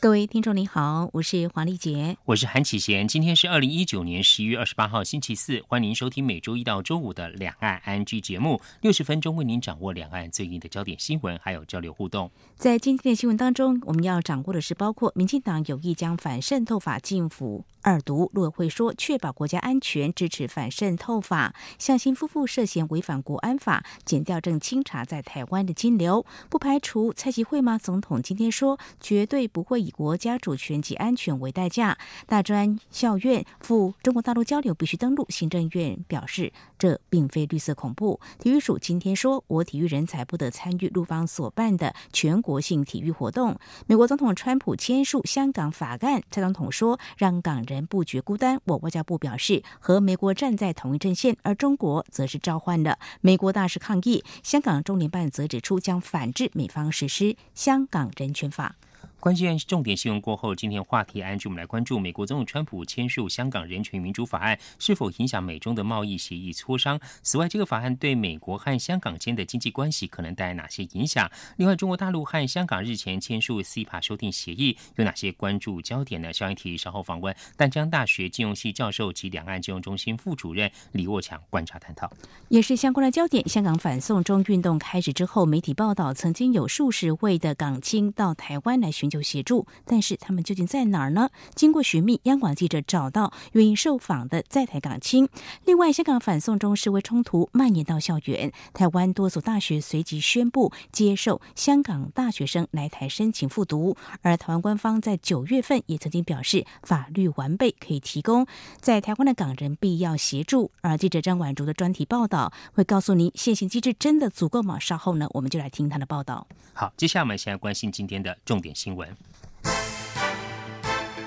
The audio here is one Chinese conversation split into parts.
各位听众您好，我是黄丽杰，我是韩启贤。今天是二零一九年十一月二十八号星期四，欢迎您收听每周一到周五的两岸 ING 节目，六十分钟为您掌握两岸最近的焦点新闻，还有交流互动。在今天的新闻当中，我们要掌握的是包括民进党有意将反渗透法进府二读，陆委会说确保国家安全，支持反渗透法。向新夫妇涉嫌违反国安法，检调正清查在台湾的金流，不排除蔡其惠吗？总统今天说绝对不会。以国家主权及安全为代价，大专校院赴中国大陆交流必须登陆。行政院表示，这并非绿色恐怖。体育署今天说，我体育人才不得参与陆方所办的全国性体育活动。美国总统川普签署香港法案，蔡总统说让港人不觉孤单。我外交部表示和美国站在同一阵线，而中国则是召唤了美国大使抗议。香港中联办则指出将反制美方实施香港人权法。关键重点新闻过后，今天话题安居，我们来关注美国总统川普签署香港人权民主法案是否影响美中的贸易协议磋商。此外，这个法案对美国和香港间的经济关系可能带来哪些影响？另外，中国大陆和香港日前签署 CPA 修订协议，有哪些关注焦点呢？相关题稍后访问淡江大学金融系教授及两岸金融中心副主任李沃强观察探讨。也是相关的焦点。香港反送中运动开始之后，媒体报道曾经有数十位的港青到台湾来寻。就协助，但是他们究竟在哪儿呢？经过寻觅，央广记者找到愿意受访的在台港青。另外，香港反送中示威冲突蔓延到校园，台湾多所大学随即宣布接受香港大学生来台申请复读。而台湾官方在九月份也曾经表示，法律完备，可以提供在台湾的港人必要协助。而记者张婉竹的专题报道会告诉您，现行机制真的足够吗？稍后呢，我们就来听他的报道。好，接下来我们先来关心今天的重点新闻。文，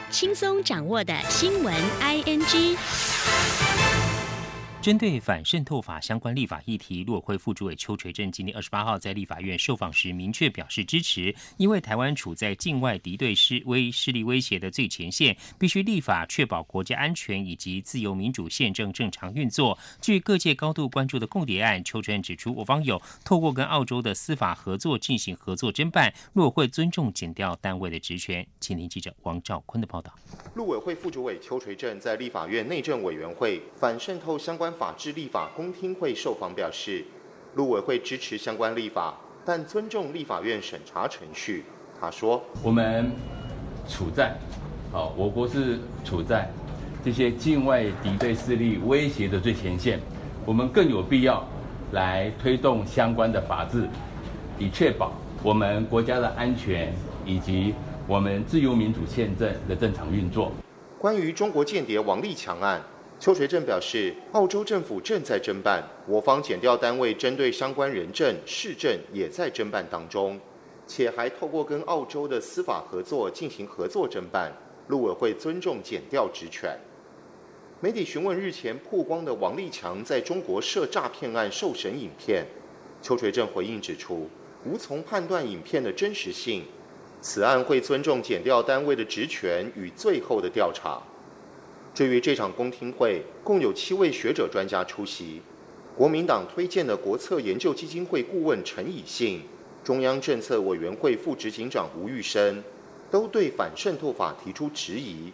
轻松掌握的新闻 I N G。针对反渗透法相关立法议题，陆委会副主委邱垂正今天二十八号在立法院受访时，明确表示支持。因为台湾处在境外敌对势威势力威胁的最前线，必须立法确保国家安全以及自由民主宪政正常运作。据各界高度关注的共谍案，邱垂正指出，我方有透过跟澳洲的司法合作进行合作侦办，陆委会尊重检调单位的职权。请您记者王兆坤的报道。陆委会副主委邱垂正在立法院内政委员会反渗透相关。法制立法公听会受访表示，陆委会支持相关立法，但尊重立法院审查程序。他说：“我们处在，好，我国是处在这些境外敌对势力威胁的最前线，我们更有必要来推动相关的法制，以确保我们国家的安全以及我们自由民主宪政的正常运作。”关于中国间谍王立强案。邱垂正表示，澳洲政府正在侦办，我方检调单位针对相关人证、市政也在侦办当中，且还透过跟澳洲的司法合作进行合作侦办。陆委会尊重检调职权。媒体询问日前曝光的王立强在中国涉诈骗案受审影片，邱垂正回应指出，无从判断影片的真实性，此案会尊重检调单位的职权与最后的调查。至于这场公听会，共有七位学者专家出席。国民党推荐的国策研究基金会顾问陈以信、中央政策委员会副执行长吴玉生，都对反渗透法提出质疑。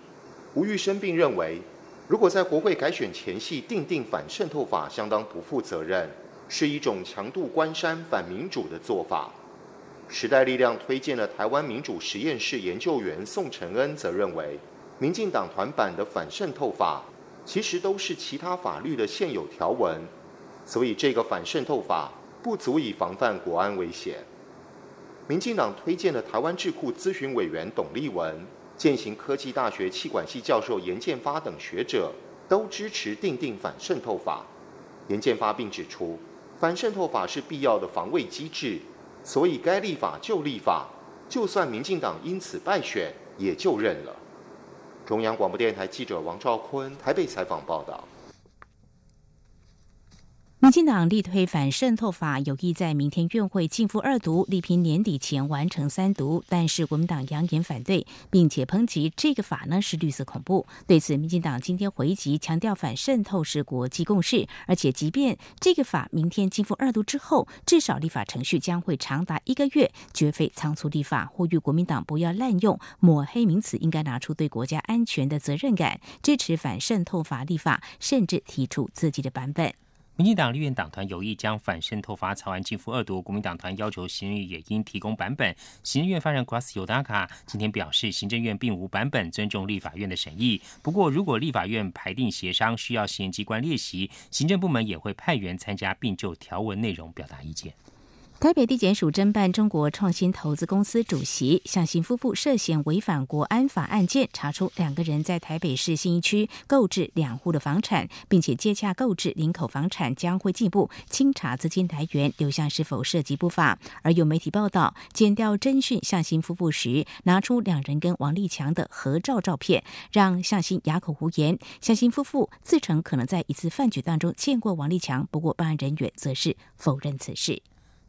吴玉生并认为，如果在国会改选前夕定定反渗透法，相当不负责任，是一种强渡关山反民主的做法。时代力量推荐的台湾民主实验室研究员宋承恩则认为。民进党团版的反渗透法，其实都是其他法律的现有条文，所以这个反渗透法不足以防范国安危险。民进党推荐的台湾智库咨询委员董立文、建行科技大学气管系教授严建发等学者都支持订定反渗透法。严建发并指出，反渗透法是必要的防卫机制，所以该立法就立法，就算民进党因此败选，也就认了。中央广播电台记者王兆坤台北采访报道。民进党力推反渗透法，有意在明天院会进赴二读，力拼年底前完成三读。但是国民党扬言反对，并且抨击这个法呢是绿色恐怖。对此，民进党今天回击，强调反渗透是国际共识，而且即便这个法明天进赴二读之后，至少立法程序将会长达一个月，绝非仓促立法。呼吁国民党不要滥用抹黑名词，应该拿出对国家安全的责任感，支持反渗透法立法，甚至提出自己的版本。民进党立院党团有意将反渗透法草案进覆二读，国民党团要求行政院也应提供版本。行政院发言人 Grass Yodaka 今天表示，行政院并无版本，尊重立法院的审议。不过，如果立法院排定协商需要行政机关列席，行政部门也会派员参加，并就条文内容表达意见。台北地检署侦办中国创新投资公司主席向新夫妇涉嫌违反国安法案件，查出两个人在台北市信义区购置两户的房产，并且接洽购置林口房产，将会进一步清查资金来源，流向是否涉及不法。而有媒体报道，检调侦讯向新夫妇时，拿出两人跟王立强的合照照片，让向新哑口无言。向新夫妇自称可能在一次饭局当中见过王立强，不过办案人员则是否认此事。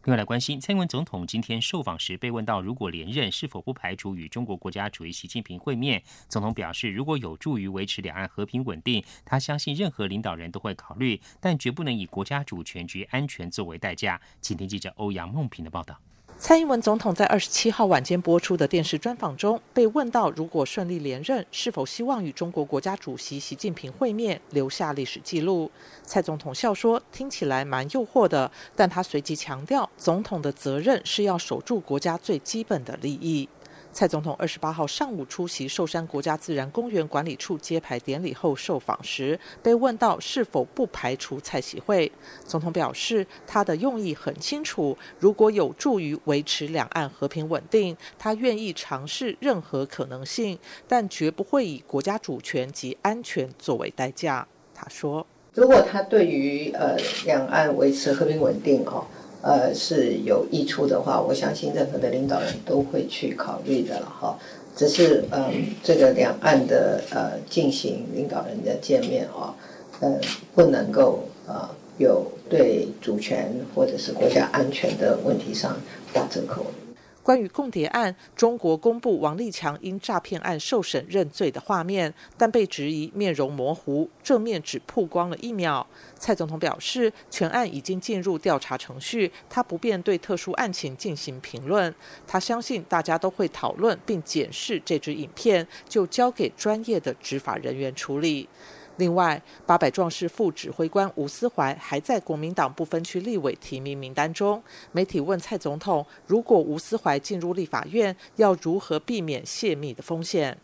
另外来关心，蔡英文总统今天受访时被问到，如果连任，是否不排除与中国国家主席习近平会面？总统表示，如果有助于维持两岸和平稳定，他相信任何领导人都会考虑，但绝不能以国家主权及安全作为代价。请听记者欧阳梦平的报道。蔡英文总统在二十七号晚间播出的电视专访中，被问到如果顺利连任，是否希望与中国国家主席习近平会面，留下历史记录？蔡总统笑说：“听起来蛮诱惑的。”但他随即强调，总统的责任是要守住国家最基本的利益。蔡总统二十八号上午出席寿山国家自然公园管理处揭牌典礼后受访时，被问到是否不排除蔡喜会，总统表示他的用意很清楚，如果有助于维持两岸和平稳定，他愿意尝试任何可能性，但绝不会以国家主权及安全作为代价。他说：“如果他对于呃两岸维持和平稳定哦。”呃，是有益处的话，我相信任何的领导人都会去考虑的了哈。只是嗯，这个两岸的呃进行领导人的见面哦，嗯，不能够呃有对主权或者是国家安全的问题上打折扣。关于共谍案，中国公布王立强因诈骗案受审认罪的画面，但被质疑面容模糊，正面只曝光了一秒。蔡总统表示，全案已经进入调查程序，他不便对特殊案情进行评论。他相信大家都会讨论并检视这支影片，就交给专业的执法人员处理。另外，八百壮士副指挥官吴思怀还在国民党不分区立委提名名单中。媒体问蔡总统，如果吴思怀进入立法院，要如何避免泄密的风险？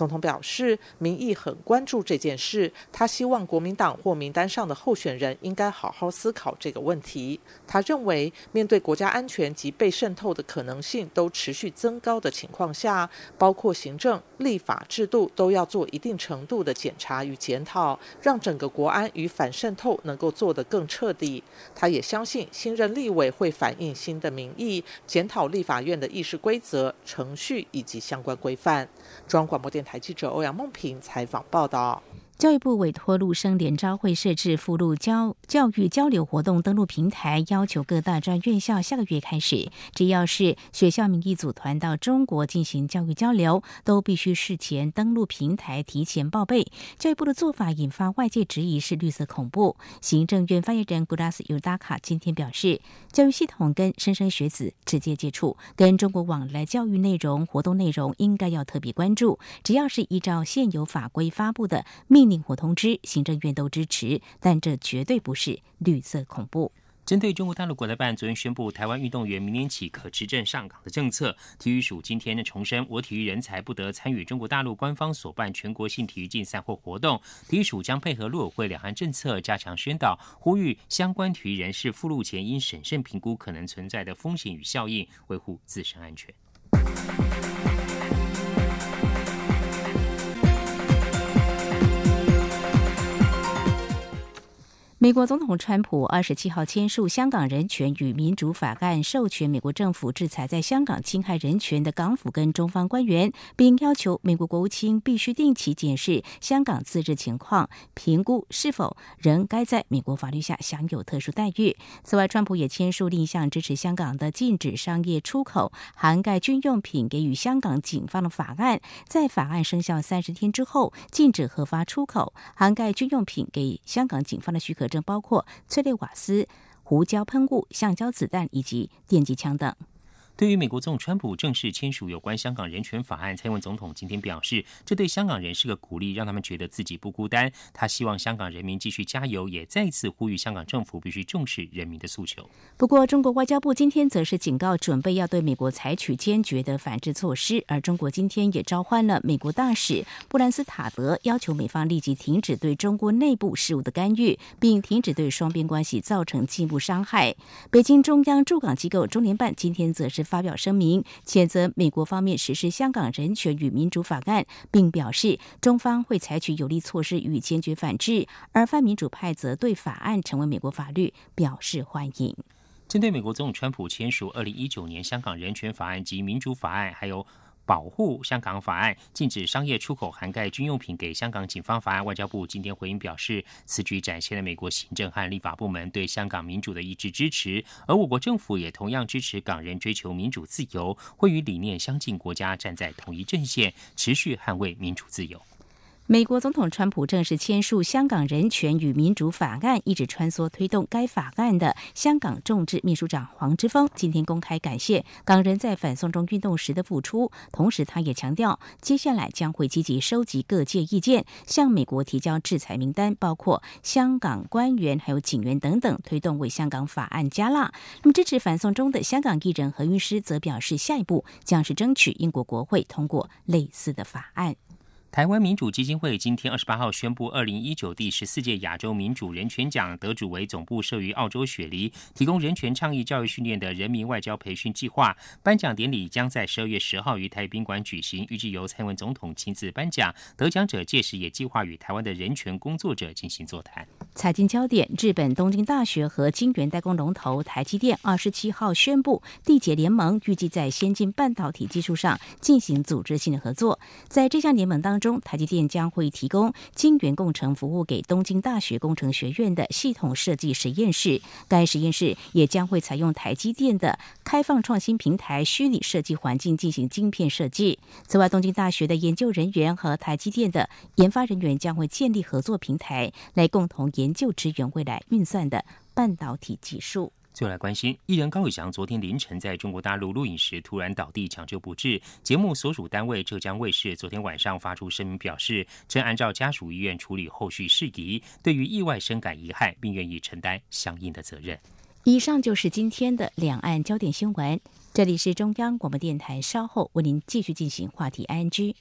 总统表示，民意很关注这件事。他希望国民党或名单上的候选人应该好好思考这个问题。他认为，面对国家安全及被渗透的可能性都持续增高的情况下，包括行政、立法制度都要做一定程度的检查与检讨，让整个国安与反渗透能够做得更彻底。他也相信，新任立委会反映新的民意，检讨立法院的议事规则、程序以及相关规范。中央广播电台。台记者欧阳梦平采访报道。教育部委托陆生联招会设置附录教教育交流活动登录平台，要求各大专院校下个月开始，只要是学校名义组团到中国进行教育交流，都必须事前登录平台，提前报备。教育部的做法引发外界质疑是绿色恐怖。行政院发言人 Gudas Udaka 今天表示，教育系统跟莘莘学子直接接触，跟中国往来教育内容、活动内容应该要特别关注。只要是依照现有法规发布的命。令或通知，行政院都支持，但这绝对不是绿色恐怖。针对中国大陆国台办昨天宣布台湾运动员明年起可持证上岗的政策，体育署今天的重申，我体育人才不得参与中国大陆官方所办全国性体育竞赛或活动。体育署将配合陆委会两岸政策，加强宣导，呼吁相关体育人士赴陆前应审慎评估可能存在的风险与效应，维护自身安全。美国总统川普二十七号签署《香港人权与民主法案》，授权美国政府制裁在香港侵害人权的港府跟中方官员，并要求美国国务卿必须定期检视香港自治情况，评估是否仍该在美国法律下享有特殊待遇。此外，川普也签署另一项支持香港的禁止商业出口涵盖军用品给予香港警方的法案，在法案生效三十天之后，禁止核发出口涵盖军用品给香港警方的许可。正包括催泪瓦斯、胡椒喷雾、橡胶子弹以及电击枪等。对于美国总统川普正式签署有关香港人权法案，蔡英文总统今天表示，这对香港人是个鼓励，让他们觉得自己不孤单。他希望香港人民继续加油，也再次呼吁香港政府必须重视人民的诉求。不过，中国外交部今天则是警告，准备要对美国采取坚决的反制措施。而中国今天也召唤了美国大使布兰斯塔德，要求美方立即停止对中国内部事务的干预，并停止对双边关系造成进一步伤害。北京中央驻港机构中联办今天则是。发表声明，谴责美国方面实施《香港人权与民主法案》，并表示中方会采取有力措施与坚决反制。而泛民主派则对法案成为美国法律表示欢迎。针对美国总统川普签署二零一九年《香港人权法案》及《民主法案》，还有。保护香港法案禁止商业出口涵盖军用品给香港警方法案，外交部今天回应表示，此举展现了美国行政和立法部门对香港民主的一致支持，而我国政府也同样支持港人追求民主自由，会与理念相近国家站在同一阵线，持续捍卫民主自由。美国总统川普正式签署《香港人权与民主法案》，一直穿梭推动该法案的香港众志秘书长黄之锋今天公开感谢港人在反送中运动时的付出，同时他也强调，接下来将会积极收集各界意见，向美国提交制裁名单，包括香港官员还有警员等等，推动为香港法案加辣。那么，支持反送中的香港艺人何韵诗则表示，下一步将是争取英国国会通过类似的法案。台湾民主基金会今天二十八号宣布，二零一九第十四届亚洲民主人权奖得主为总部设于澳洲雪梨、提供人权倡议教育训练的人民外交培训计划。颁奖典礼将在十二月十号于台宾馆举行，预计由蔡文总统亲自颁奖。得奖者届时也计划与台湾的人权工作者进行座谈。财经焦点：日本东京大学和晶圆代工龙头台积电二十七号宣布缔结联盟，预计在先进半导体技术上进行组织性的合作。在这项联盟当中，台积电将会提供晶圆工程服务给东京大学工程学院的系统设计实验室。该实验室也将会采用台积电的开放创新平台虚拟设计环境进行晶片设计。此外，东京大学的研究人员和台积电的研发人员将会建立合作平台，来共同研究支援未来运算的半导体技术。就来关心，艺人高伟翔昨天凌晨在中国大陆录影时突然倒地抢救不治，节目所属单位浙江卫视昨天晚上发出声明表示，正按照家属意愿处理后续事宜，对于意外深感遗憾，并愿意承担相应的责任。以上就是今天的两岸焦点新闻，这里是中央广播电台，稍后为您继续进行话题 ING。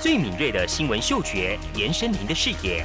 最敏锐的新闻嗅觉，延伸您的视野，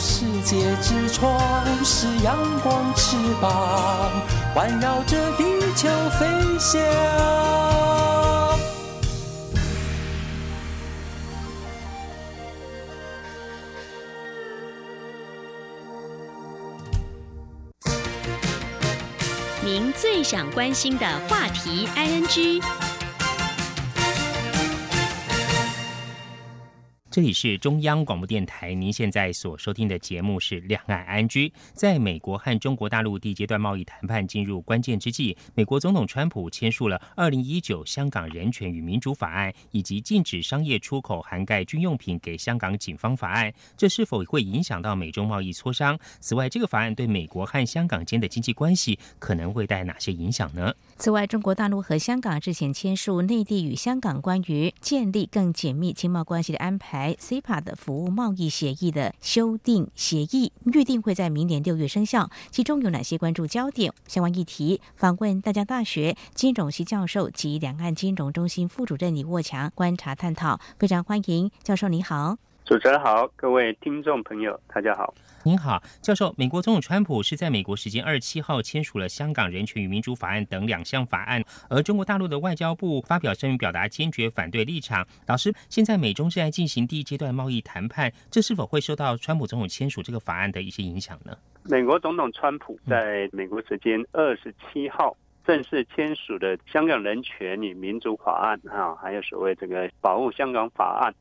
世界之窗；是阳光，翅膀环绕着地球飞翔。您最想关心的话题，ING。这里是中央广播电台，您现在所收听的节目是《两岸安居》。在美国和中国大陆第一阶段贸易谈判进入关键之际，美国总统川普签署了《二零一九香港人权与民主法案》以及禁止商业出口涵盖军用品给香港警方法案。这是否会影响到美中贸易磋商？此外，这个法案对美国和香港间的经济关系可能会带哪些影响呢？此外，中国大陆和香港之前签署内地与香港关于建立更紧密经贸关系的安排。CPA 的服务贸易协议的修订协议预定会在明年六月生效，其中有哪些关注焦点？相关议题访问大江大学金融系教授及两岸金融中心副主任李沃强观察探讨，非常欢迎教授，你好。主持人好，各位听众朋友，大家好。您好，教授。美国总统川普是在美国时间二十七号签署了《香港人权与民主法案》等两项法案，而中国大陆的外交部发表声明，表达坚决反对立场。老师，现在美中正在进行第一阶段贸易谈判，这是否会受到川普总统签署这个法案的一些影响呢？美国总统川普在美国时间二十七号正式签署的《香港人权与民主法案》啊，还有所谓这个保护香港法案。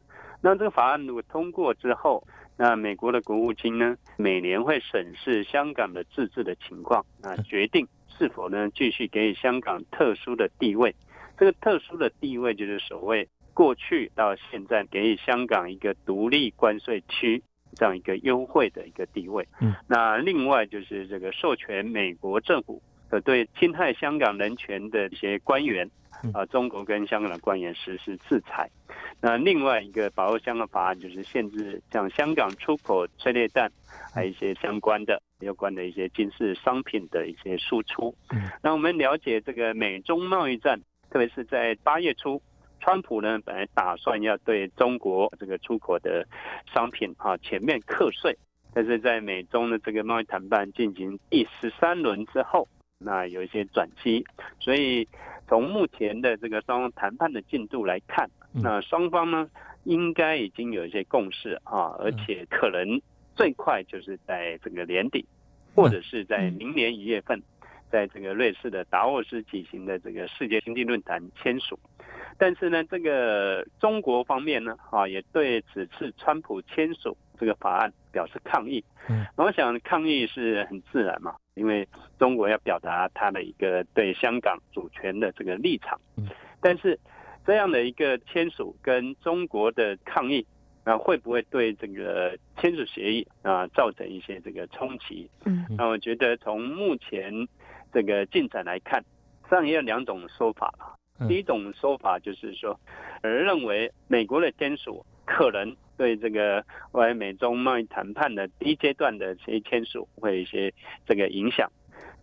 那这个法案如果通过之后，那美国的国务卿呢，每年会审视香港的自治的情况，啊，决定是否呢继续给予香港特殊的地位。这个特殊的地位就是所谓过去到现在给予香港一个独立关税区这样一个优惠的一个地位。嗯，那另外就是这个授权美国政府可对侵害香港人权的一些官员。啊，中国跟香港的官员实施制裁。那另外一个保护香港法案就是限制像香港出口催泪弹，还有一些相关的有关的一些军事商品的一些输出。那我们了解这个美中贸易战，特别是在八月初，川普呢本来打算要对中国这个出口的商品啊全面课税，但是在美中的这个贸易谈判进行第十三轮之后。那有一些转机，所以从目前的这个双方谈判的进度来看，那双方呢应该已经有一些共识啊，而且可能最快就是在这个年底，或者是在明年一月份，在这个瑞士的达沃斯举行的这个世界经济论坛签署。但是呢，这个中国方面呢，啊，也对此次川普签署这个法案表示抗议。嗯，我想抗议是很自然嘛。因为中国要表达他的一个对香港主权的这个立场，但是这样的一个签署跟中国的抗议啊，会不会对这个签署协议啊造成一些这个冲击？嗯，那我觉得从目前这个进展来看，实际上也有两种说法啊。第一种说法就是说，认为美国的签署可能。对这个外美中贸易谈判的第一阶段的协议签署会有一些这个影响，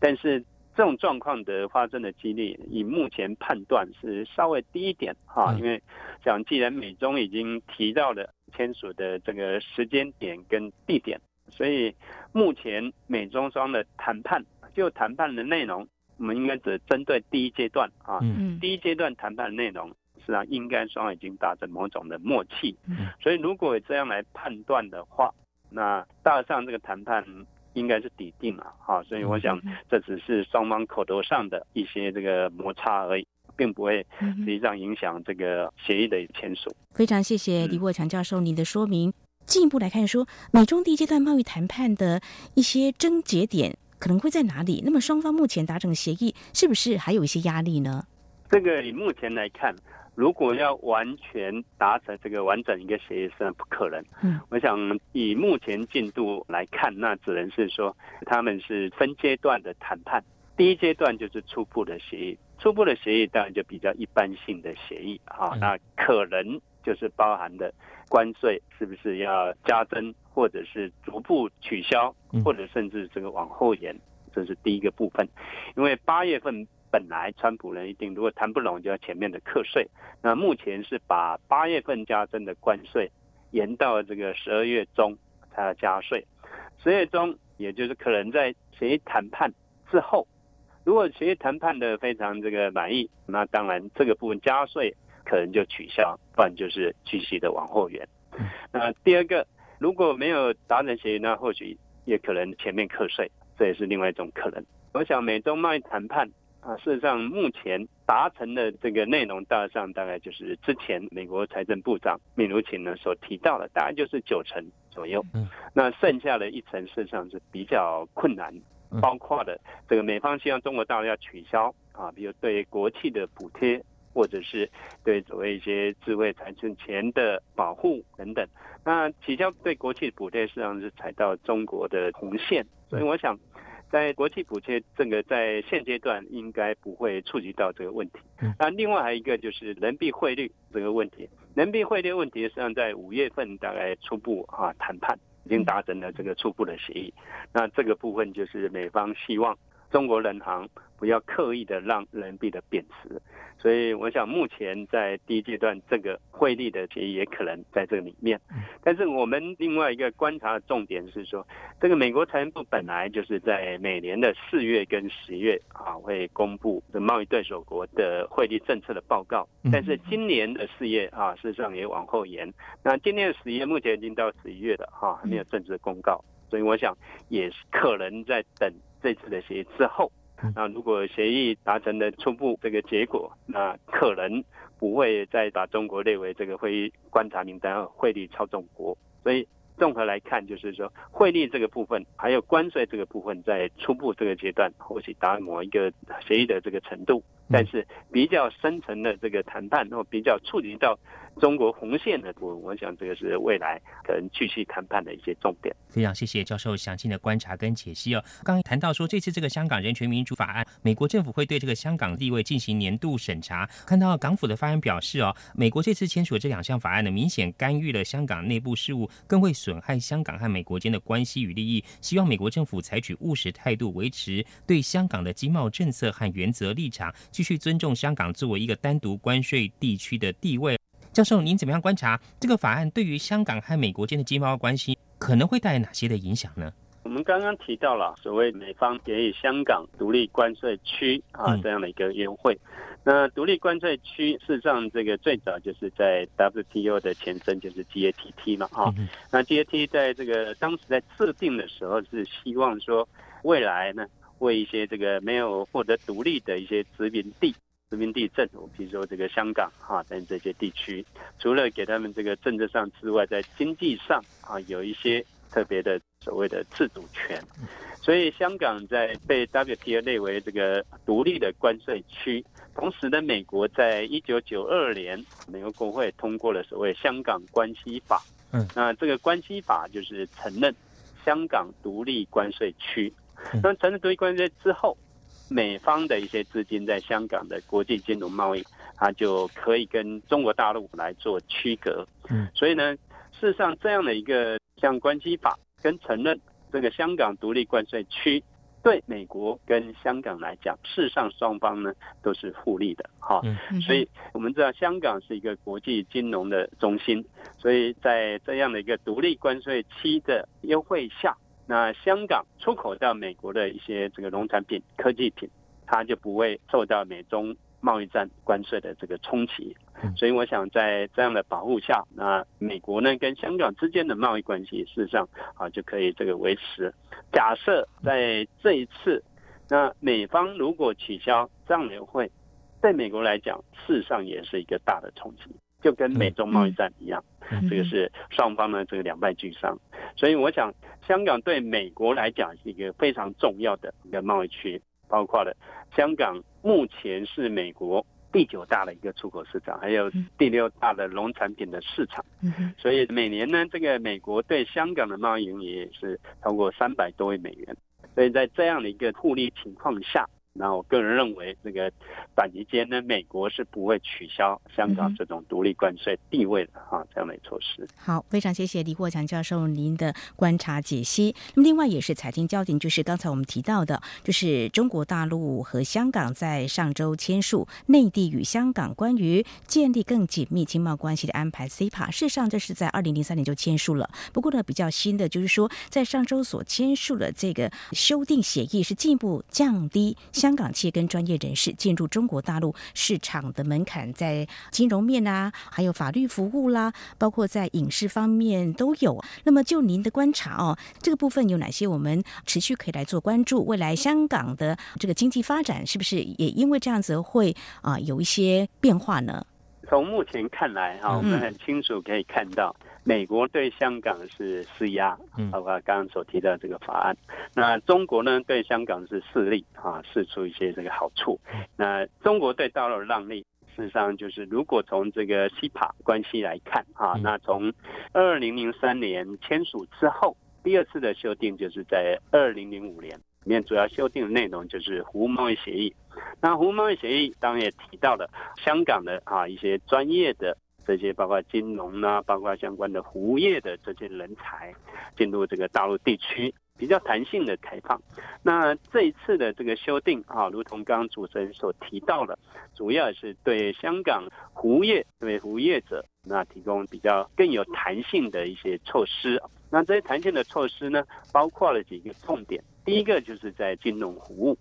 但是这种状况的发生的几率，以目前判断是稍微低一点哈，因为讲既然美中已经提到了签署的这个时间点跟地点，所以目前美中双的谈判就谈判的内容，我们应该只针对第一阶段啊，第一阶段谈判的内容。实际上应该双方已经达成某种的默契，所以如果这样来判断的话，那大致上这个谈判应该是抵定了哈。所以我想这只是双方口头上的一些这个摩擦而已，并不会实际上影响这个协议的签署。非常谢谢李沃强教授您的说明。进一步来看，说美中第一阶段贸易谈判的一些症结点可能会在哪里？那么双方目前达成协议，是不是还有一些压力呢？这个以目前来看。如果要完全达成这个完整一个协议是不可能。嗯，我想以目前进度来看，那只能是说他们是分阶段的谈判。第一阶段就是初步的协议，初步的协议当然就比较一般性的协议啊。那可能就是包含的关税是不是要加增，或者是逐步取消，或者甚至这个往后延，这是第一个部分。因为八月份。本来川普人一定如果谈不拢，就要前面的课税。那目前是把八月份加征的关税延到这个十二月中才要加税。十月中，也就是可能在协议谈判之后，如果协议谈判的非常这个满意，那当然这个部分加税可能就取消，不然就是继续的往后延。那第二个，如果没有达成协议，那或许也可能前面课税，这也是另外一种可能。我想美中贸易谈判。啊，事实上目前达成的这个内容，大致上大概就是之前美国财政部长米卢琴呢所提到的，大概就是九成左右。嗯，那剩下的一层事实上是比较困难，包括的这个美方希望中国大陆要取消啊，比如对国企的补贴，或者是对所谓一些智慧财产权的保护等等。那取消对国企补贴，实际上是踩到中国的红线，所以我想。在国际补贴这个在现阶段应该不会触及到这个问题。那另外还有一个就是人民币汇率这个问题，人民币汇率问题实际上在五月份大概初步啊谈判已经达成了这个初步的协议。那这个部分就是美方希望中国人行不要刻意的让人民币的贬值。所以我想，目前在第一阶段，这个汇率的协议也可能在这里面。但是我们另外一个观察的重点是说，这个美国财政部本来就是在每年的四月跟十月啊，会公布的贸易对手国的汇率政策的报告。但是今年的四月啊，事实上也往后延。那今年的十月目前已经到十一月了哈，还没有正式公告。所以我想，也是可能在等这次的协议之后。那如果协议达成的初步这个结果，那可能不会再把中国列为这个会议观察名单汇率操纵国，所以综合来看，就是说汇率这个部分，还有关税这个部分，在初步这个阶段或许达某一个协议的这个程度，但是比较深层的这个谈判，或比较触及到。中国红线的我我想这个是未来可能继续谈判的一些重点。非常谢谢教授详细的观察跟解析哦。刚刚谈到说，这次这个香港人权民主法案，美国政府会对这个香港地位进行年度审查。看到港府的发言表示哦，美国这次签署这两项法案呢，明显干预了香港内部事务，更会损害香港和美国间的关系与利益。希望美国政府采取务实态度，维持对香港的经贸政策和原则立场，继续尊重香港作为一个单独关税地区的地位。教授，您怎么样观察这个法案对于香港和美国间的经贸关系可能会带来哪些的影响呢？我们刚刚提到了所谓美方给予香港独立关税区啊这样的一个优惠。那独立关税区事实上这个最早就是在 WTO 的前身就是 GATT 嘛啊。那 GATT 在这个当时在制定的时候是希望说未来呢为一些这个没有获得独立的一些殖民地。殖民地政府，比如说这个香港哈等这些地区，除了给他们这个政治上之外，在经济上啊有一些特别的所谓的自主权，所以香港在被 WTO 列为这个独立的关税区。同时呢，美国在一九九二年，美国国会通过了所谓《香港关系法》。嗯，那这个关系法就是承认香港独立关税区。那承认独立关税之后。美方的一些资金在香港的国际金融贸易，它就可以跟中国大陆来做区隔。嗯，所以呢，事实上这样的一个像关系法跟承认这个香港独立关税区，对美国跟香港来讲，事实上双方呢都是互利的。哈，嗯所以我们知道香港是一个国际金融的中心，所以在这样的一个独立关税期的优惠下。那香港出口到美国的一些这个农产品、科技品，它就不会受到美中贸易战关税的这个冲击。所以我想在这样的保护下，那美国呢跟香港之间的贸易关系事实上啊就可以这个维持。假设在这一次，那美方如果取消这样的会，对美国来讲事实上也是一个大的冲击。就跟美中贸易战一样，这个是双方呢这个两败俱伤，所以我想香港对美国来讲是一个非常重要的一个贸易区，包括了香港目前是美国第九大的一个出口市场，还有第六大的农产品的市场，所以每年呢这个美国对香港的贸易盈余是超过三百多亿美元，所以在这样的一个互利情况下。那我个人认为，这个短期间呢，美国是不会取消香港这种独立关税地位的哈，这样的措施。好，非常谢谢李国强教授您的观察解析。那么，另外也是财经焦点，就是刚才我们提到的，就是中国大陆和香港在上周签署内地与香港关于建立更紧密经贸关系的安排 （CPA）。事实上，这是在二零零三年就签署了。不过呢，比较新的就是说，在上周所签署的这个修订协议是进一步降低香。港企业跟专业人士进入中国大陆市场的门槛，在金融面啊，还有法律服务啦，包括在影视方面都有。那么就您的观察哦，这个部分有哪些我们持续可以来做关注？未来香港的这个经济发展是不是也因为这样子会啊有一些变化呢？从目前看来，哈，我们很清楚可以看到，美国对香港是施压，包括刚刚所提到这个法案。那中国呢，对香港是势利，啊，试出一些这个好处。那中国对大陆让利，事实上就是如果从这个西帕关系来看，啊，那从二零零三年签署之后，第二次的修订就是在二零零五年。里面主要修订的内容就是服务贸易协议。那服务贸易协议当然也提到了香港的啊一些专业的这些，包括金融啊，包括相关的服务业的这些人才进入这个大陆地区，比较弹性的开放。那这一次的这个修订啊，如同刚刚主持人所提到的，主要是对香港服务业对服务业者那提供比较更有弹性的一些措施。那这些弹性的措施呢，包括了几个重点。第一个就是在金融服务，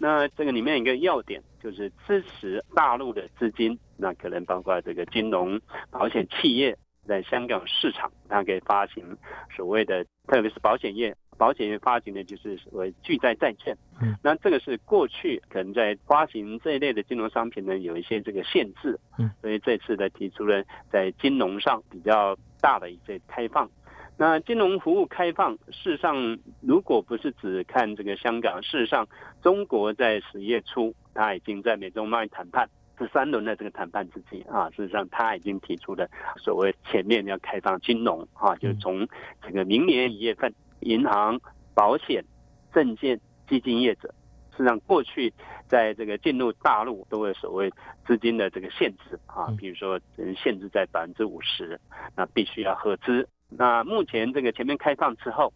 那这个里面一个要点就是支持大陆的资金，那可能包括这个金融保险企业在香港市场，它可以发行所谓的，特别是保险业，保险业发行的就是所谓巨债债券。嗯那这个是过去可能在发行这一类的金融商品呢，有一些这个限制。嗯所以这次的提出了在金融上比较大的一些开放。那金融服务开放，事实上，如果不是只看这个香港，事实上，中国在十月初，它已经在美中贸易谈判第三轮的这个谈判之际啊，事实上他已经提出了所谓前面要开放金融啊，就是从这个明年一月份，银行、保险、证券、基金业者，事实际上过去在这个进入大陆都有所谓资金的这个限制啊，比如说限制在百分之五十，那必须要合资。那目前这个全面开放之后，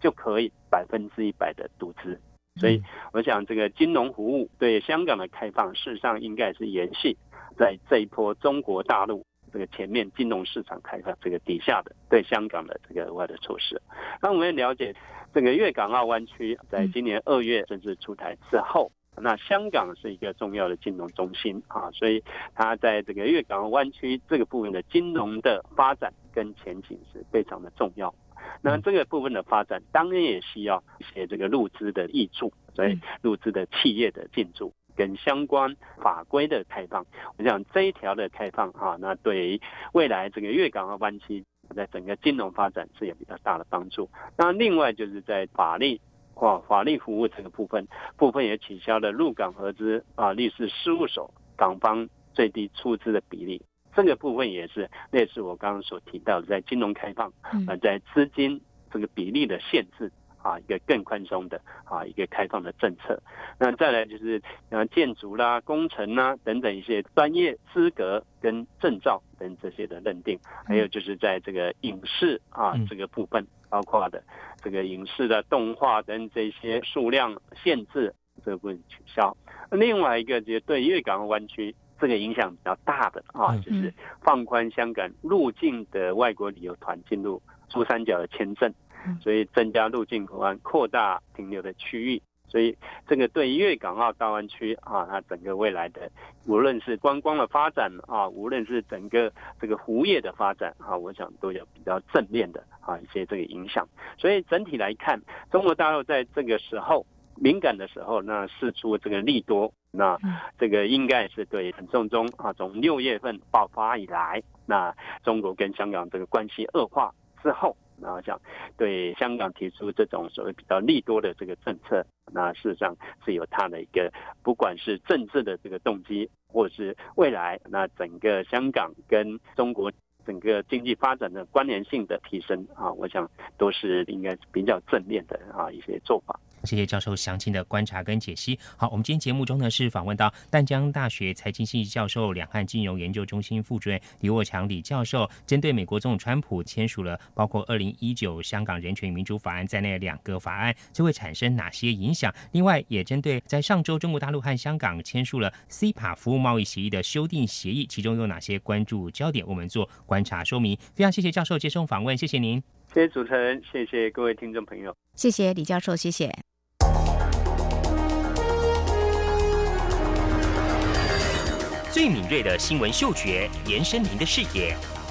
就可以百分之一百的独资，所以我想这个金融服务对香港的开放，事实上应该是延续在这一波中国大陆这个前面金融市场开放这个底下的对香港的这个额外的措施。那我们也了解，这个粤港澳湾区在今年二月正式出台之后。那香港是一个重要的金融中心啊，所以它在这个粤港澳湾区这个部分的金融的发展跟前景是非常的重要。那这个部分的发展当然也需要一些这个入资的益助，所以入资的企业的进驻跟相关法规的开放，我想这一条的开放啊，那对于未来整个粤港澳湾区在整个金融发展是有比较大的帮助。那另外就是在法律。或，法律服务这个部分，部分也取消了入港合资啊律师事务所港方最低出资的比例，这个部分也是类似我刚刚所提到的，在金融开放啊，在资金这个比例的限制啊，一个更宽松的啊一个开放的政策。那再来就是呃建筑啦、工程啦等等一些专业资格跟证照等这些的认定，还有就是在这个影视啊这个部分。包括的这个影视的动画等这些数量限制这部分取消。另外一个就是对粤港澳湾区这个影响比较大的啊，就是放宽香港入境的外国旅游团进入珠三角的签证，所以增加入境口岸，扩大停留的区域。所以，这个对粤港澳大湾区啊，它整个未来的，无论是观光的发展啊，无论是整个这个服务业的发展啊，我想都有比较正面的啊一些这个影响。所以整体来看，中国大陆在这个时候敏感的时候，那释出这个利多，那这个应该是对很重中啊。从六月份爆发以来，那中国跟香港这个关系恶化之后。然后讲对香港提出这种所谓比较利多的这个政策，那事实上是有它的一个不管是政治的这个动机，或者是未来那整个香港跟中国整个经济发展的关联性的提升啊，我想都是应该比较正面的啊一些做法。谢谢教授详尽的观察跟解析。好，我们今天节目中呢是访问到淡江大学财经系教授、两岸金融研究中心副主任李沃强李教授，针对美国总统川普签署了包括二零一九香港人权与民主法案在内两个法案，这会产生哪些影响？另外，也针对在上周中国大陆和香港签署了 CPA 服务贸易协议的修订协议，其中有哪些关注焦点？我们做观察说明。非常谢谢教授接受访问，谢谢您，谢谢主持人谢谢各位听众朋友。谢谢李教授谢谢。最敏锐的新闻嗅觉延伸您的视野。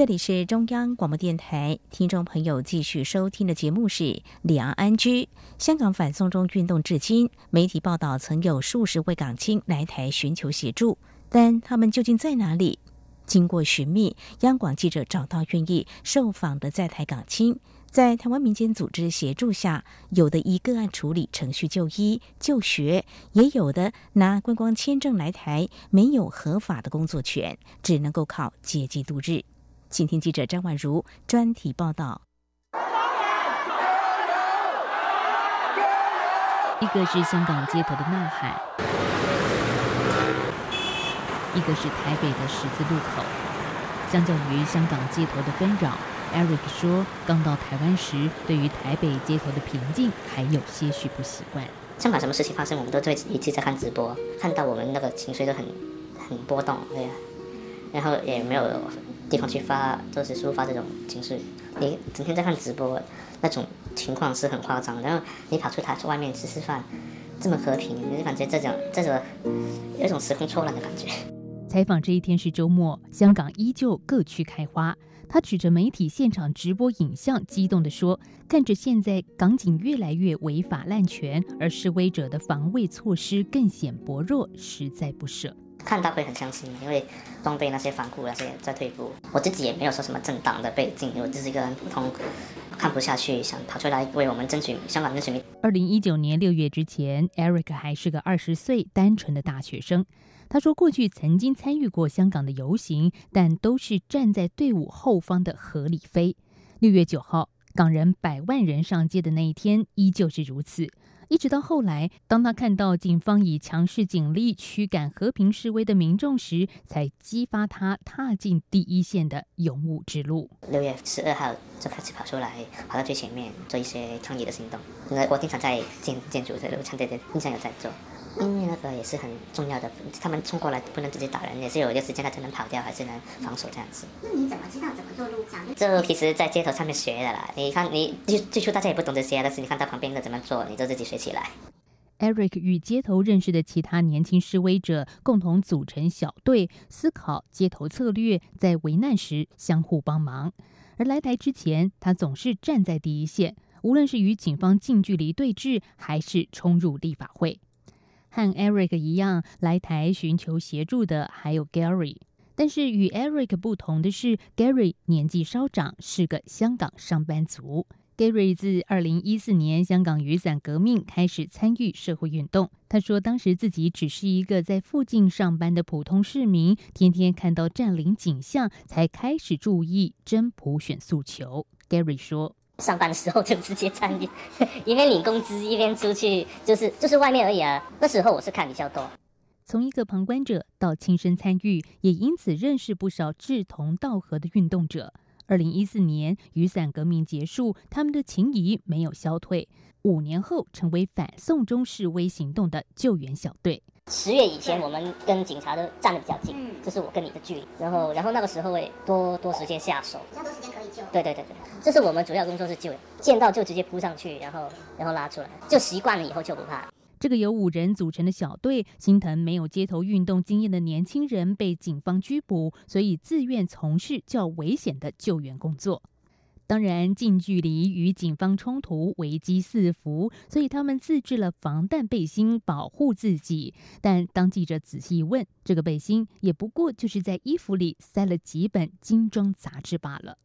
这里是中央广播电台，听众朋友继续收听的节目是《两岸安居》。香港反送中运动至今，媒体报道曾有数十位港青来台寻求协助，但他们究竟在哪里？经过寻觅，央广记者找到愿意受访的在台港青，在台湾民间组织协助下，有的以个案处理程序就医就学，也有的拿观光签证来台，没有合法的工作权，只能够靠接济度日。请听记者张婉如专题报道。一个是香港街头的呐喊，一个是台北的十字路口。相较于香港街头的纷扰，Eric 说，刚到台湾时，对于台北街头的平静还有些许不习惯。香港什么事情发生，我们都会一直在看直播，看到我们那个情绪都很很波动，对呀，然后也没有。地方去发，就是抒发这种情绪。你整天在看直播，那种情况是很夸张。然后你跑出台外面吃吃饭，这么和平，你就感觉这种这种有种时空错乱的感觉。采访这一天是周末，香港依旧各区开花。他指着媒体现场直播影像，激动地说：“看着现在港警越来越违法滥权，而示威者的防卫措施更显薄弱，实在不舍。”看到会很伤心，因为装备那些反库那些在退步。我自己也没有说什么政党的背景，我只是一个人普通，看不下去，想跑出来为我们争取香港争取。二零一九年六月之前，Eric 还是个二十岁单纯的大学生。他说，过去曾经参与过香港的游行，但都是站在队伍后方的合理飞。六月九号，港人百万人上街的那一天，依旧是如此。一直到后来，当他看到警方以强势警力驱赶和平示威的民众时，才激发他踏进第一线的勇武之路。六月十二号就开始跑出来，跑到最前面做一些抗议的行动。那我经常在建建筑的路上，对对，经常有在做。因为那个也是很重要的，他们冲过来不能直接打人，也是有一个时间他才能跑掉，还是能防守这样子。那你怎么知道怎么做路障？这其实，在街头上面学的啦。你看，你最最初大家也不懂这些，但是你看到旁边的怎么做，你就自己学起来。Eric 与街头认识的其他年轻示威者共同组成小队，思考街头策略，在危难时相互帮忙。而来台之前，他总是站在第一线，无论是与警方近距离对峙，还是冲入立法会。和 Eric 一样来台寻求协助的还有 Gary，但是与 Eric 不同的是，Gary 年纪稍长，是个香港上班族。Gary 自2014年香港雨伞革命开始参与社会运动。他说，当时自己只是一个在附近上班的普通市民，天天看到占领景象，才开始注意真普选诉求。Gary 说。上班的时候就直接参与，一边领工资一边出去，就是就是外面而已啊。那时候我是看比较多，从一个旁观者到亲身参与，也因此认识不少志同道合的运动者。二零一四年雨伞革命结束，他们的情谊没有消退，五年后成为反送中示威行动的救援小队。十月以前，我们跟警察都站得比较近，这是我跟你的距离。然后，然后那个时候会多多时间下手，比较多时间可以救。对对对对，这是我们主要工作是救，见到就直接扑上去，然后然后拉出来，就习惯了以后就不怕。这个由五人组成的小队，心疼没有街头运动经验的年轻人被警方拘捕，所以自愿从事较危险的救援工作。当然，近距离与警方冲突，危机四伏，所以他们自制了防弹背心保护自己。但当记者仔细一问，这个背心也不过就是在衣服里塞了几本精装杂志罢了。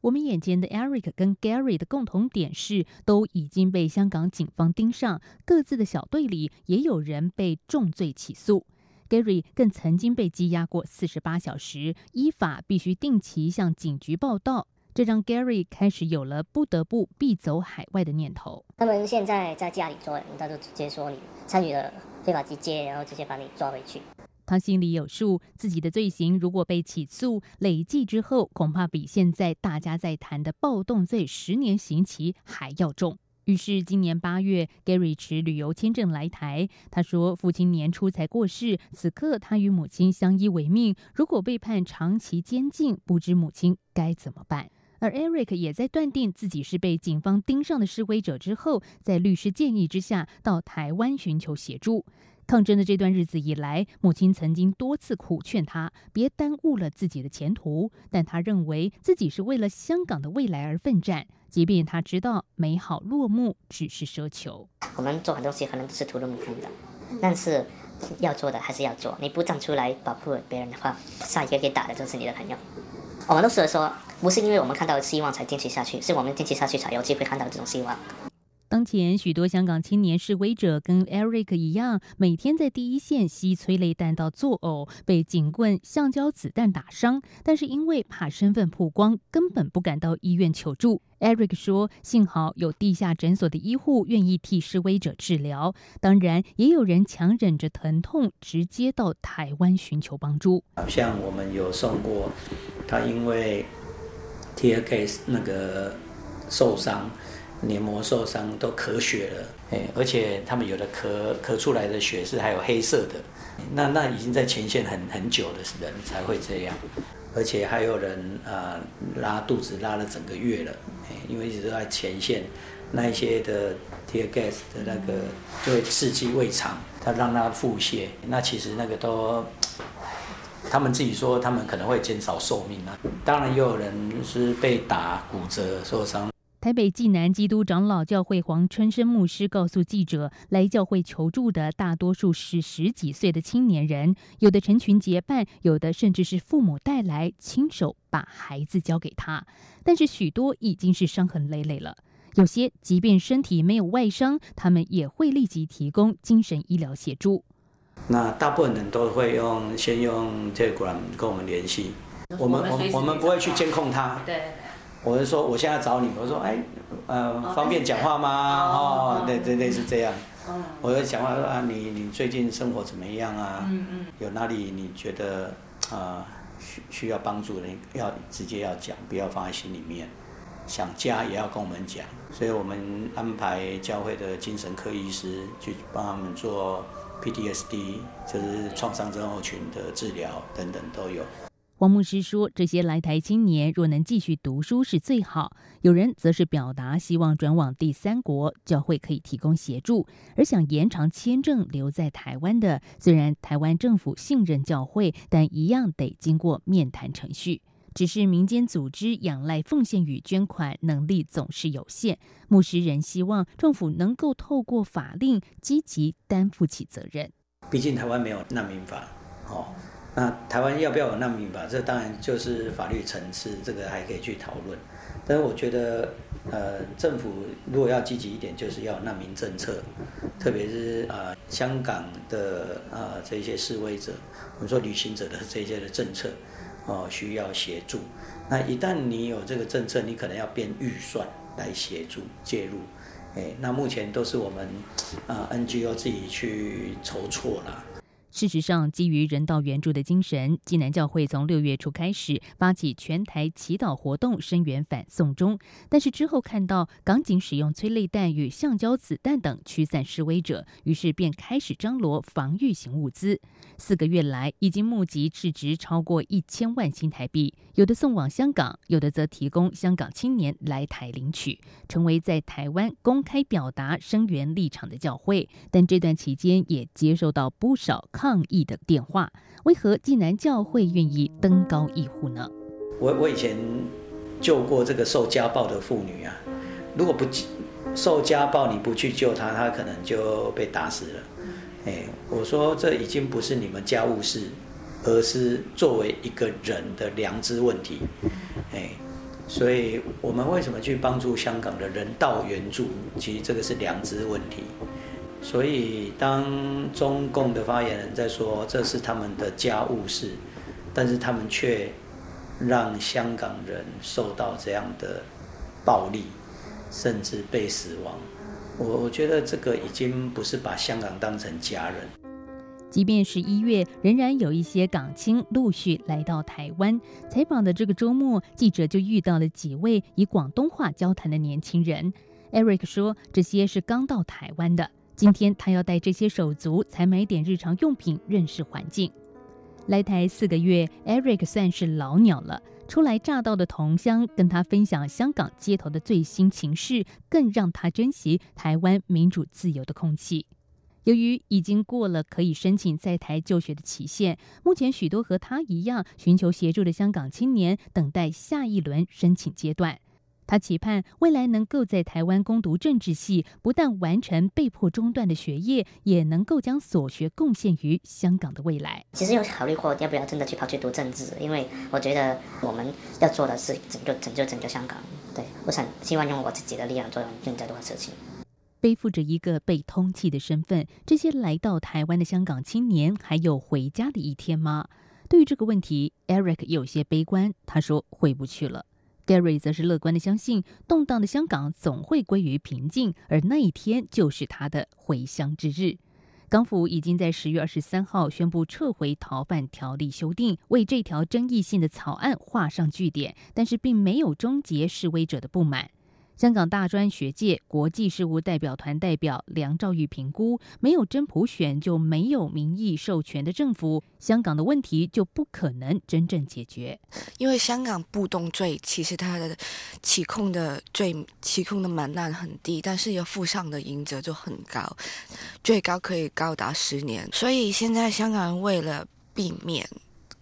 我们眼前的 Eric 跟 Gary 的共同点是，都已经被香港警方盯上，各自的小队里也有人被重罪起诉。Gary 更曾经被羁押过四十八小时，依法必须定期向警局报到，这让 Gary 开始有了不得不必走海外的念头。他们现在在家里抓人，他就直接说你参与了非法集结，然后直接把你抓回去。他心里有数，自己的罪行如果被起诉累计之后，恐怕比现在大家在谈的暴动罪十年刑期还要重。于是今年八月，Gary 持旅游签证来台。他说，父亲年初才过世，此刻他与母亲相依为命。如果被判长期监禁，不知母亲该怎么办。而 Eric 也在断定自己是被警方盯上的示威者之后，在律师建议之下，到台湾寻求协助。抗争的这段日子以来，母亲曾经多次苦劝他别耽误了自己的前途，但他认为自己是为了香港的未来而奋战，即便他知道美好落幕只是奢求。我们做很多东西可能是徒劳无功的，但是要做的还是要做。你不站出来保护别人的话，下一个给打的就是你的朋友。我们都是说，不是因为我们看到希望才坚持下去，是我们坚持下去才有机会看到这种希望。当前许多香港青年示威者跟 Eric 一样，每天在第一线吸催泪弹到作呕，被警棍、橡胶子弹打伤，但是因为怕身份曝光，根本不敢到医院求助。Eric 说：“幸好有地下诊所的医护愿意替示威者治疗，当然也有人强忍着疼痛，直接到台湾寻求帮助。像我们有送过他，因为 Tear Gas 那个受伤。”黏膜受伤都咳血了，哎，而且他们有的咳咳出来的血是还有黑色的，那那已经在前线很很久的人才会这样，而且还有人啊拉肚子拉了整个月了，哎，因为一直都在前线，那一些的 tear gas 的那个就会刺激胃肠，它让它腹泻，那其实那个都，他们自己说他们可能会减少寿命啊，当然也有人是被打骨折受伤。台北济南基督长老教会黄春生牧师告诉记者，来教会求助的大多数是十几岁的青年人，有的成群结伴，有的甚至是父母带来，亲手把孩子交给他。但是许多已经是伤痕累累了，有些即便身体没有外伤，他们也会立即提供精神医疗协助。那大部分人都会用先用 Telegram 跟我们联系，我们我们我们不会去监控他。对。我是说，我现在找你，我说，哎，呃，方便讲话吗？哦，对对对，是这样。我就讲话说啊，你你最近生活怎么样啊？嗯嗯。有哪里你觉得啊需需要帮助的，要直接要讲，不要放在心里面。想家也要跟我们讲，所以我们安排教会的精神科医师去帮他们做 PTSD，就是创伤症候群的治疗等等都有。王牧师说：“这些来台青年若能继续读书是最好。有人则是表达希望转往第三国，教会可以提供协助。而想延长签证留在台湾的，虽然台湾政府信任教会，但一样得经过面谈程序。只是民间组织仰赖奉献与捐款能力总是有限，牧师仍希望政府能够透过法令积极担负起责任。毕竟台湾没有难民法，哦。”那台湾要不要有难民法？这当然就是法律层次，这个还可以去讨论。但是我觉得，呃，政府如果要积极一点，就是要难民政策，特别是啊，香港的啊这些示威者，我们说旅行者的这些的政策，哦，需要协助。那一旦你有这个政策，你可能要编预算来协助介入。哎，那目前都是我们啊 NGO 自己去筹措了。事实上，基于人道援助的精神，济南教会从六月初开始发起全台祈祷活动，声援反送中。但是之后看到港警使用催泪弹与橡胶子弹等驱散示威者，于是便开始张罗防御型物资。四个月来，已经募集市值超过一千万新台币，有的送往香港，有的则提供香港青年来台领取，成为在台湾公开表达声援立场的教会。但这段期间也接受到不少。抗议的电话，为何济南教会愿意登高一呼呢？我我以前救过这个受家暴的妇女啊，如果不受家暴，你不去救她，她可能就被打死了。哎，我说这已经不是你们家务事，而是作为一个人的良知问题。哎，所以我们为什么去帮助香港的人道援助？其实这个是良知问题。所以当中共的发言人在说这是他们的家务事，但是他们却让香港人受到这样的暴力，甚至被死亡。我觉得这个已经不是把香港当成家人。即便是一月，仍然有一些港青陆续来到台湾采访的这个周末，记者就遇到了几位以广东话交谈的年轻人。Eric 说，这些是刚到台湾的，今天他要带这些手足才买点日常用品，认识环境。来台四个月，Eric 算是老鸟了。初来乍到的同乡跟他分享香港街头的最新情势，更让他珍惜台湾民主自由的空气。由于已经过了可以申请在台就学的期限，目前许多和他一样寻求协助的香港青年等待下一轮申请阶段。他期盼未来能够在台湾攻读政治系，不但完成被迫中断的学业，也能够将所学贡献于香港的未来。其实有考虑过要不要真的去跑去读政治，因为我觉得我们要做的是拯救、拯救、拯救香港。对，我想希望用我自己的力量做更加多的事情。背负着一个被通缉的身份，这些来到台湾的香港青年还有回家的一天吗？对于这个问题，Eric 有些悲观。他说：“回不去了。”Gary 则是乐观的相信，动荡的香港总会归于平静，而那一天就是他的回乡之日。港府已经在十月二十三号宣布撤回逃犯条例修订，为这条争议性的草案画上句点，但是并没有终结示威者的不满。香港大专学界国际事务代表团代表梁兆玉评估，没有真普选就没有民意授权的政府，香港的问题就不可能真正解决。因为香港不动罪其实它的起控的罪起控的门槛很低，但是要负上的刑责就很高，最高可以高达十年。所以现在香港人为了避免。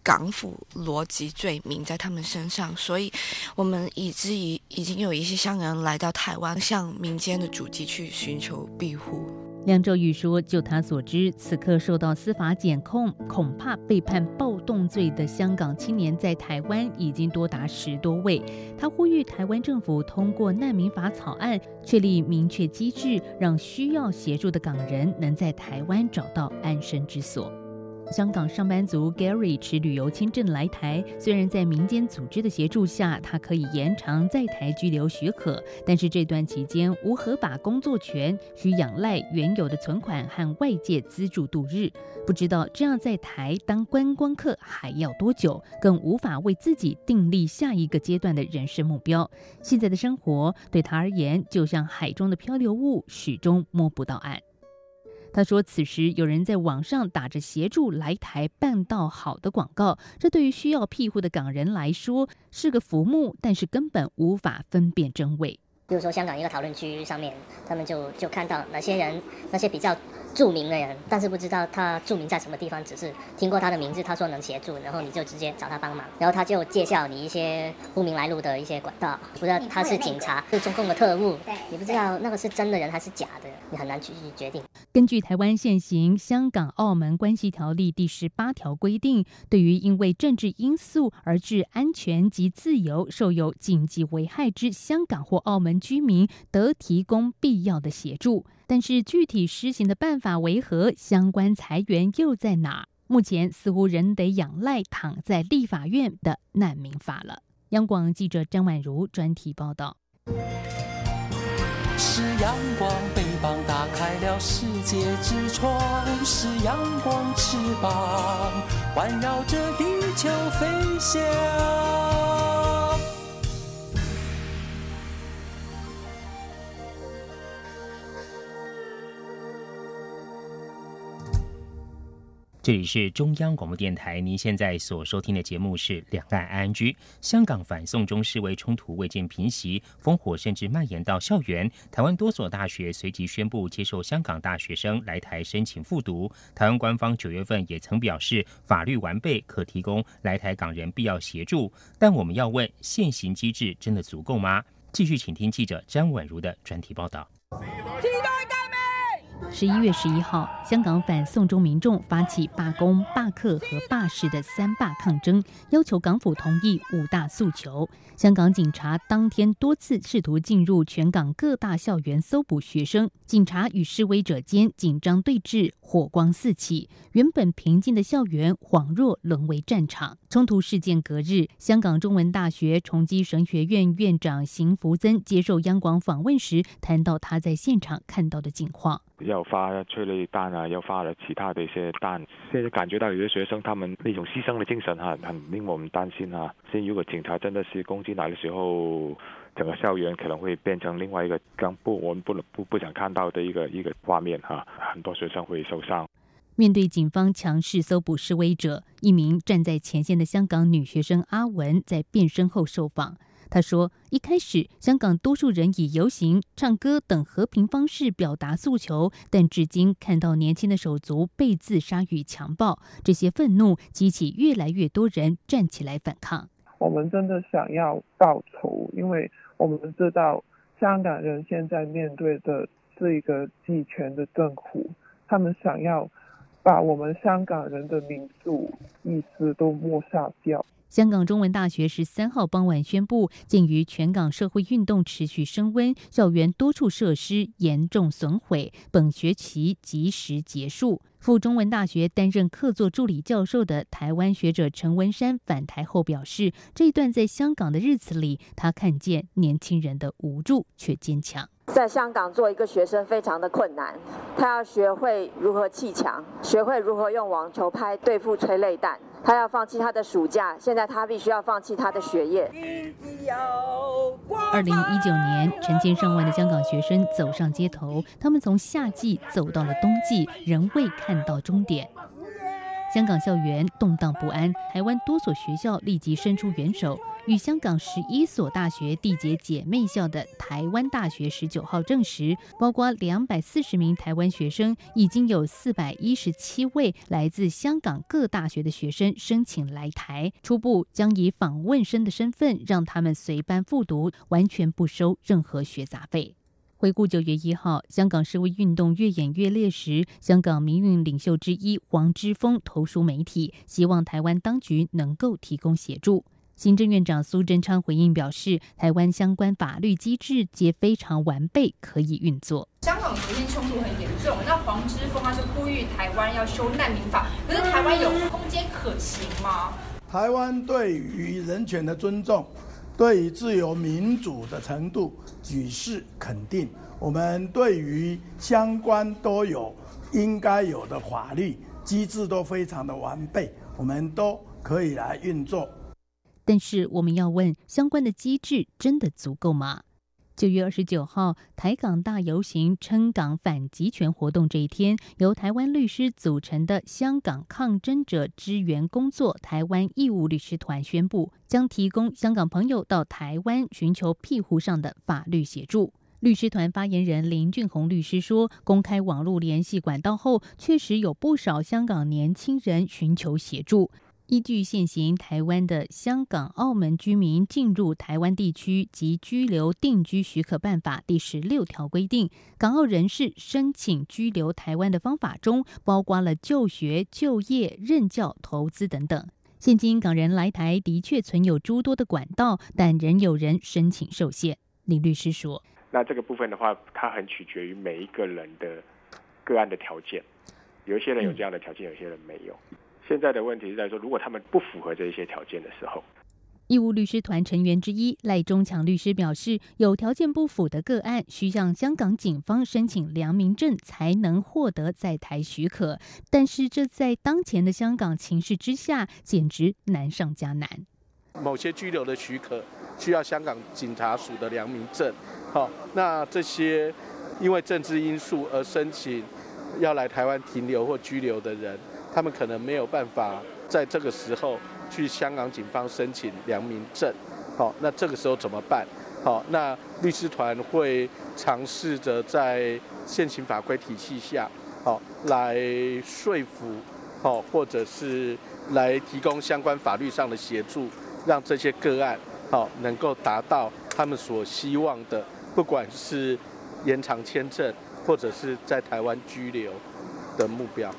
港府逻辑罪名在他们身上，所以我们以至于已经有一些香港人来到台湾，向民间的主机去寻求庇护。梁周宇说：“就他所知，此刻受到司法检控，恐怕被判暴动罪的香港青年在台湾已经多达十多位。他呼吁台湾政府通过难民法草案，确立明确机制，让需要协助的港人能在台湾找到安身之所。”香港上班族 Gary 持旅游签证来台，虽然在民间组织的协助下，他可以延长在台居留许可，但是这段期间无合法工作权，需仰赖原有的存款和外界资助度日。不知道这样在台当观光客还要多久，更无法为自己订立下一个阶段的人生目标。现在的生活对他而言，就像海中的漂流物，始终摸不到岸。他说：“此时有人在网上打着协助来台办到好的广告，这对于需要庇护的港人来说是个浮木，但是根本无法分辨真伪。比如说香港一个讨论区上面，他们就就看到哪些人，那些比较。”著名的人，但是不知道他著名在什么地方，只是听过他的名字，他说能协助，然后你就直接找他帮忙，然后他就介绍你一些不明来路的一些管道，不知道他是警察，是中共的特务，你不知道那个是真的人还是假的，你很难去决定。根据台湾现行《香港澳门关系条例》第十八条规定，对于因为政治因素而致安全及自由受有紧急危害之香港或澳门居民，得提供必要的协助。但是具体施行的办法为何？相关裁员又在哪？目前似乎仍得仰赖躺在立法院的难民法了。央广记者张婉如专题报道。是阳光，翅膀打开了世界之窗；是阳光，翅膀环绕着地球飞翔。这里是中央广播电台，您现在所收听的节目是《两岸 I N G》。香港反送中示威冲突未见平息，烽火甚至蔓延到校园。台湾多所大学随即宣布接受香港大学生来台申请复读。台湾官方九月份也曾表示，法律完备，可提供来台港人必要协助。但我们要问，现行机制真的足够吗？继续请听记者张婉如的专题报道。十一月十一号，香港反送中民众发起罢工、罢课和罢市的三罢抗争，要求港府同意五大诉求。香港警察当天多次试图进入全港各大校园搜捕学生，警察与示威者间紧张对峙，火光四起，原本平静的校园恍若沦为战场。冲突事件隔日，香港中文大学崇基神学院院长邢福增接受央广访问时，谈到他在现场看到的景况。要发催泪弹啊，要发了其他的一些弹。现在感觉到有些学生他们那种牺牲的精神哈，很令我们担心啊。现在如果警察真的是攻击来的时候，整个校园可能会变成另外一个更不我们不能不不想看到的一个一个画面哈，很多学生会受伤。面对警方强势搜捕示威者，一名站在前线的香港女学生阿文在变身后受访。他说：“一开始，香港多数人以游行、唱歌等和平方式表达诉求，但至今看到年轻的手足被自杀与强暴，这些愤怒激起越来越多人站起来反抗。我们真的想要报仇，因为我们知道香港人现在面对的是一个集权的政府，他们想要把我们香港人的民主意识都抹杀掉。”香港中文大学十三号傍晚宣布，鉴于全港社会运动持续升温，校园多处设施严重损毁，本学期及时结束。赴中文大学担任客座助理教授的台湾学者陈文山返台后表示，这一段在香港的日子里，他看见年轻人的无助却坚强。在香港做一个学生非常的困难，他要学会如何砌墙，学会如何用网球拍对付催泪弹。他要放弃他的暑假，现在他必须要放弃他的学业。二零一九年，成千上万的香港学生走上街头，他们从夏季走到了冬季，仍未看到终点。香港校园动荡不安，台湾多所学校立即伸出援手。与香港十一所大学缔结姐妹校的台湾大学十九号证实，包括两百四十名台湾学生，已经有四百一十七位来自香港各大学的学生申请来台，初步将以访问生的身份让他们随班复读，完全不收任何学杂费。回顾九月一号，香港示威运动越演越烈时，香港民运领袖之一黄之锋投书媒体，希望台湾当局能够提供协助。行政院长苏贞昌回应表示，台湾相关法律机制皆非常完备，可以运作。香港昨天冲突很严重，那黄之锋他是呼吁台湾要修难民法，可是台湾有空间可行吗？台湾对于人权的尊重，对于自由民主的程度，举世肯定。我们对于相关都有应该有的法律机制都非常的完备，我们都可以来运作。但是我们要问，相关的机制真的足够吗？九月二十九号，台港大游行撑港反集权活动这一天，由台湾律师组成的香港抗争者支援工作台湾义务律师团宣布，将提供香港朋友到台湾寻求庇护上的法律协助。律师团发言人林俊宏律师说，公开网络联系管道后，确实有不少香港年轻人寻求协助。依据现行台湾的香港、澳门居民进入台湾地区及居留定居许可办法第十六条规定，港澳人士申请居留台湾的方法中，包括了就学、就业、任教、投资等等。现今港人来台的确存有诸多的管道，但仍有人申请受限。李律师说：“那这个部分的话，它很取决于每一个人的个案的条件，有一些人有这样的条件，有些人没有。”现在的问题是在说，如果他们不符合这一些条件的时候，义务律师团成员之一赖中强律师表示，有条件不符的个案，需向香港警方申请良民证才能获得在台许可。但是，这在当前的香港情势之下，简直难上加难。某些拘留的许可需要香港警察署的良民证，好，那这些因为政治因素而申请要来台湾停留或拘留的人。他们可能没有办法在这个时候去香港警方申请良民证，好，那这个时候怎么办？好，那律师团会尝试着在现行法规体系下，好，来说服，好，或者是来提供相关法律上的协助，让这些个案，好，能够达到他们所希望的，不管是延长签证，或者是在台湾居留的目标。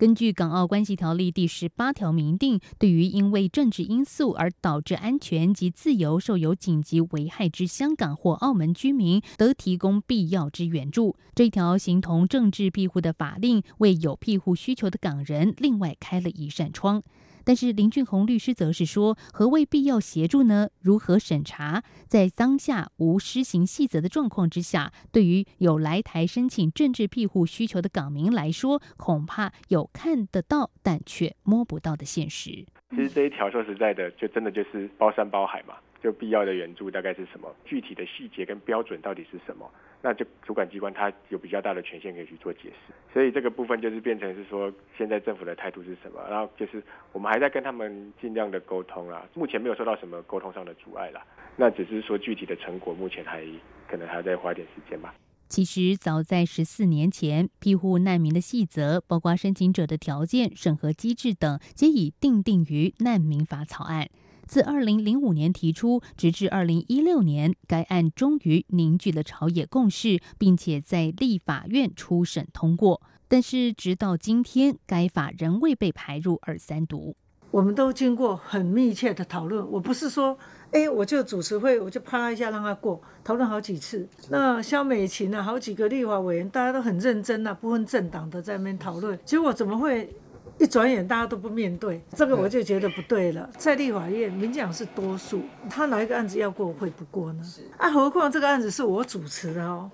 根据《港澳关系条例》第十八条明定，对于因为政治因素而导致安全及自由受有紧急危害之香港或澳门居民，得提供必要之援助。这条形同政治庇护的法令，为有庇护需求的港人另外开了一扇窗。但是林俊宏律师则是说，何谓必要协助呢？如何审查？在当下无施行细则的状况之下，对于有来台申请政治庇护需求的港民来说，恐怕有看得到但却摸不到的现实。其实这一条说实在的，就真的就是包山包海嘛。就必要的援助大概是什么？具体的细节跟标准到底是什么？那就主管机关他有比较大的权限可以去做解释。所以这个部分就是变成是说，现在政府的态度是什么？然后就是我们还在跟他们尽量的沟通啦。目前没有受到什么沟通上的阻碍啦。那只是说具体的成果，目前还可能还要再花点时间吧。其实早在十四年前，庇护难民的细则，包括申请者的条件、审核机制等，皆已定定于难民法草案。自二零零五年提出，直至二零一六年，该案终于凝聚了朝野共识，并且在立法院初审通过。但是，直到今天，该法仍未被排入二三读。我们都经过很密切的讨论，我不是说，哎，我就主持会，我就啪一下让他过，讨论好几次。那肖美琴啊，好几个立法委员，大家都很认真啊，不分政党的在那边讨论，结果怎么会？一转眼，大家都不面对这个，我就觉得不对了。在立法院，民进党是多数，他哪一个案子要过会不过呢？啊，何况这个案子是我主持的哦，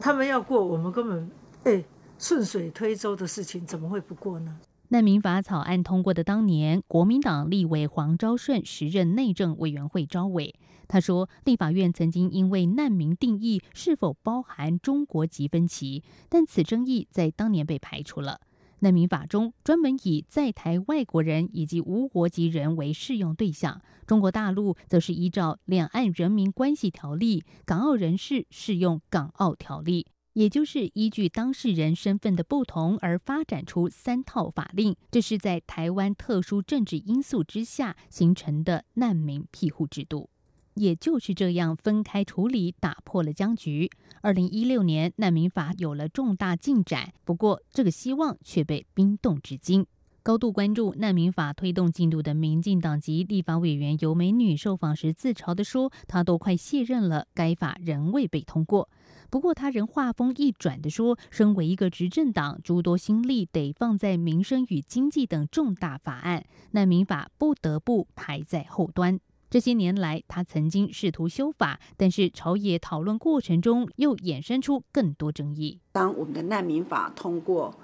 他们要过，我们根本哎顺水推舟的事情，怎么会不过呢？难民法草案通过的当年，国民党立委黄昭顺时任内政委员会招委，他说，立法院曾经因为难民定义是否包含中国籍分歧，但此争议在当年被排除了。难民法中专门以在台外国人以及无国籍人为适用对象，中国大陆则是依照《两岸人民关系条例》，港澳人士适用《港澳条例》，也就是依据当事人身份的不同而发展出三套法令。这是在台湾特殊政治因素之下形成的难民庇护制度。也就是这样分开处理，打破了僵局。二零一六年难民法有了重大进展，不过这个希望却被冰冻至今。高度关注难民法推动进度的民进党籍立法委员尤美女受访时自嘲地说：“她都快卸任了，该法仍未被通过。”不过，他仍话锋一转地说：“身为一个执政党，诸多心力得放在民生与经济等重大法案，难民法不得不排在后端。”这些年来，他曾经试图修法，但是朝野讨论过程中又衍生出更多争议。当我们的难民法通过，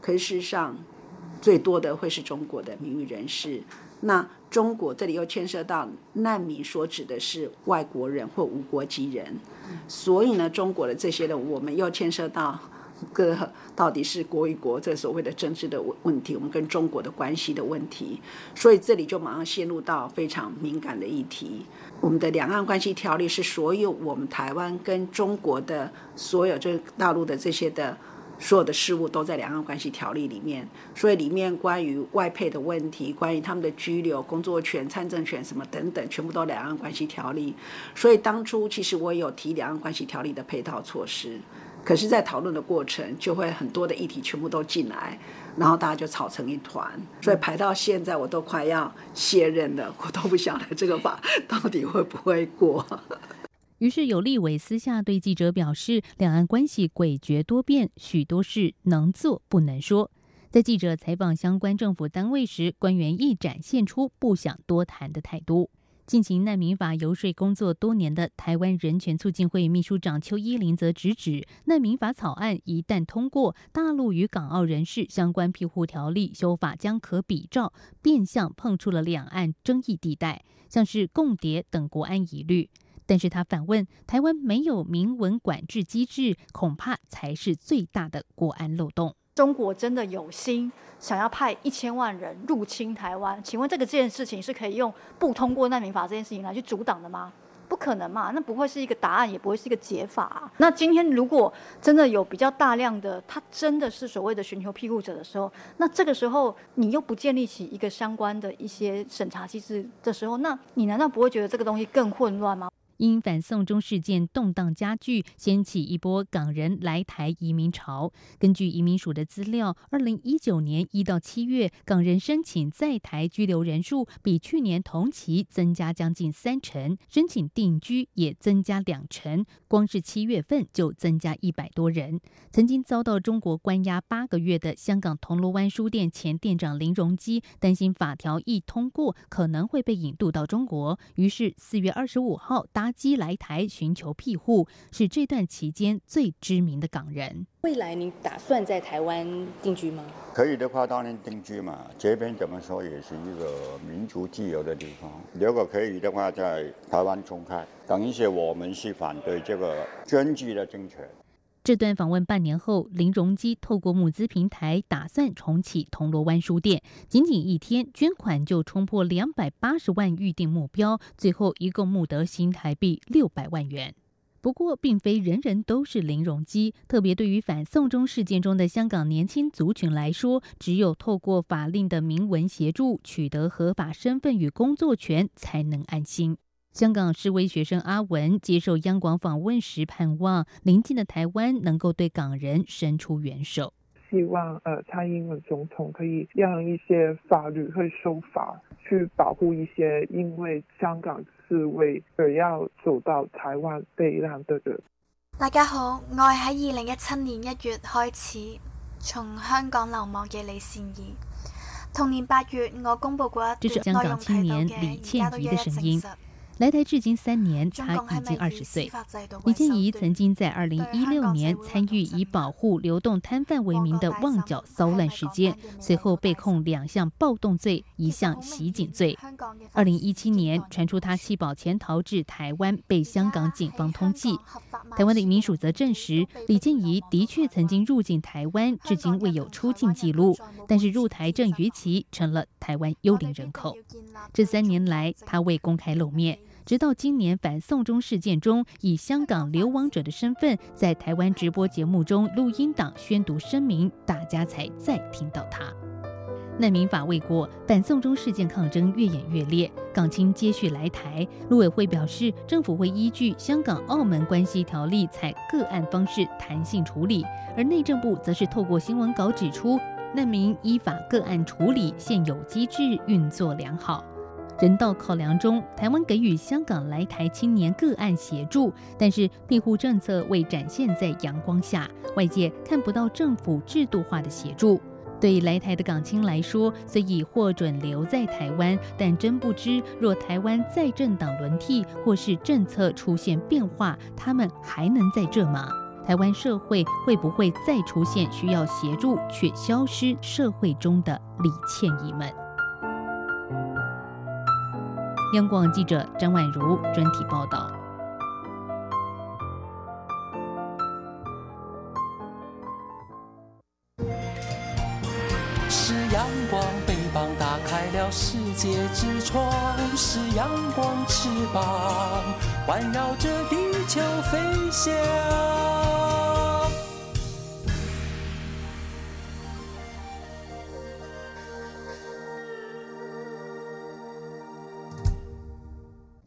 可是事实上最多的会是中国的名誉人士。那中国这里又牵涉到难民，所指的是外国人或无国籍人，所以呢，中国的这些人，我们又牵涉到。个到底是国与国这所谓的政治的问问题，我们跟中国的关系的问题，所以这里就马上陷入到非常敏感的议题。我们的两岸关系条例是所有我们台湾跟中国的所有就是大陆的这些的所有的事物都在两岸关系条例里面，所以里面关于外配的问题，关于他们的居留、工作权、参政权什么等等，全部都两岸关系条例。所以当初其实我有提两岸关系条例的配套措施。可是，在讨论的过程，就会很多的议题全部都进来，然后大家就吵成一团。所以排到现在，我都快要卸任了，我都不晓得这个法到底会不会过。于是有立委私下对记者表示，两岸关系诡谲多变，许多事能做不能说。在记者采访相关政府单位时，官员亦展现出不想多谈的态度。进行难民法游说工作多年的台湾人权促进会秘书长邱依林则直指，难民法草案一旦通过，大陆与港澳人士相关庇护条例修法将可比照，变相碰触了两岸争议地带，像是共谍等国安疑虑。但是他反问，台湾没有明文管制机制，恐怕才是最大的国安漏洞。中国真的有心想要派一千万人入侵台湾？请问这个这件事情是可以用不通过难民法这件事情来去阻挡的吗？不可能嘛，那不会是一个答案，也不会是一个解法。那今天如果真的有比较大量的他真的是所谓的寻求庇护者的时候，那这个时候你又不建立起一个相关的一些审查机制的时候，那你难道不会觉得这个东西更混乱吗？因反送中事件动荡加剧，掀起一波港人来台移民潮。根据移民署的资料，二零一九年一到七月，港人申请在台居留人数比去年同期增加将近三成，申请定居也增加两成。光是七月份就增加一百多人。曾经遭到中国关押八个月的香港铜锣湾书店前店长林荣基，担心法条一通过，可能会被引渡到中国，于是四月二十五号搭机来台寻求庇护，是这段期间最知名的港人。未来你打算在台湾定居吗？可以的话，当然定居嘛。这边怎么说也是一个民族自由的地方。如果可以的话，在台湾重开。等于是我们是反对这个专制的政策。这段访问半年后，林荣基透过募资平台打算重启铜锣湾书店，仅仅一天捐款就冲破两百八十万预定目标，最后一共募得新台币六百万元。不过，并非人人都是林荣基。特别对于反送中事件中的香港年轻族群来说，只有透过法令的明文协助，取得合法身份与工作权，才能安心。香港示威学生阿文接受央广访问时，盼望邻近的台湾能够对港人伸出援手。希望呃，蔡英文总统可以让一些法律会守法，去保护一些因为香港示威而要走到台湾避難的人。大家好，我係喺二零一七年一月開始從香港流亡嘅李善儀。同年八月，我公布過一段內容提到嘅而家都一一證實。来台至今三年，他已经二十岁。李建怡曾经在二零一六年参与以保护流动摊贩为名的旺角骚乱事件，随后被控两项暴动罪，一项袭警罪。二零一七年传出他弃保潜逃至台湾，被香港警方通缉。台湾的移民署则证实，李建怡的确曾经入境台湾，至今未有出境记录，但是入台证逾期，成了台湾幽灵人口。这三年来，他未公开露面。直到今年反送中事件中，以香港流亡者的身份，在台湾直播节目中录音档宣读声明，大家才再听到他。难民法未过，反送中事件抗争越演越烈，港青接续来台。陆委会表示，政府会依据《香港澳门关系条例》采个案方式弹性处理，而内政部则是透过新闻稿指出，难民依法个案处理现有机制运作良好。人道考量中，台湾给予香港来台青年个案协助，但是庇护政策未展现在阳光下，外界看不到政府制度化的协助。对来台的港青来说，虽已获准留在台湾，但真不知若台湾再政党轮替或是政策出现变化，他们还能在这吗？台湾社会会不会再出现需要协助却消失社会中的李倩怡们？央广记者张婉如专题报道。是阳光，翅膀打开了世界之窗；是阳光，翅膀环绕着地球飞翔。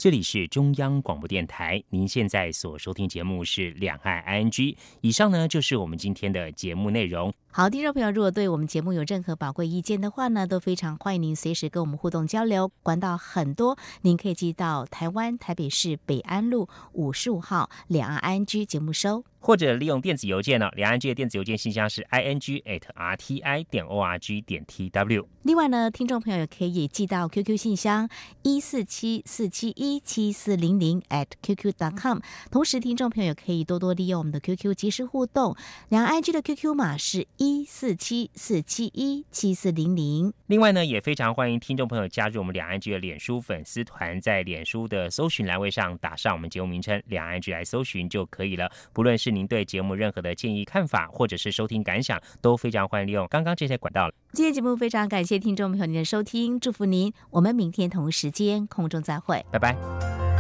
这里是中央广播电台，您现在所收听节目是《两岸 I N G》。以上呢就是我们今天的节目内容。好，听众朋友，如果对我们节目有任何宝贵意见的话呢，都非常欢迎您随时跟我们互动交流。管道很多，您可以寄到台湾台北市北安路五十五号《两岸 I N G》节目收。或者利用电子邮件呢？两岸 G 的电子邮件信箱是 i n g at r t i 点 o r g 点 t w。另外呢，听众朋友也可以寄到 QQ 信箱一四七四七一七四零零 at qq dot com。同时，听众朋友可以多多利用我们的 QQ 及时互动。两岸 IG 的 QQ 码是一四七四七一七四零零。另外呢，也非常欢迎听众朋友加入我们两岸局的脸书粉丝团，在脸书的搜寻栏位上打上我们节目名称“两岸局来搜寻就可以了。不论是您对节目任何的建议、看法，或者是收听感想，都非常欢迎利用刚刚这些管道。今天节目非常感谢听众朋友您的收听，祝福您，我们明天同一时间空中再会，拜拜。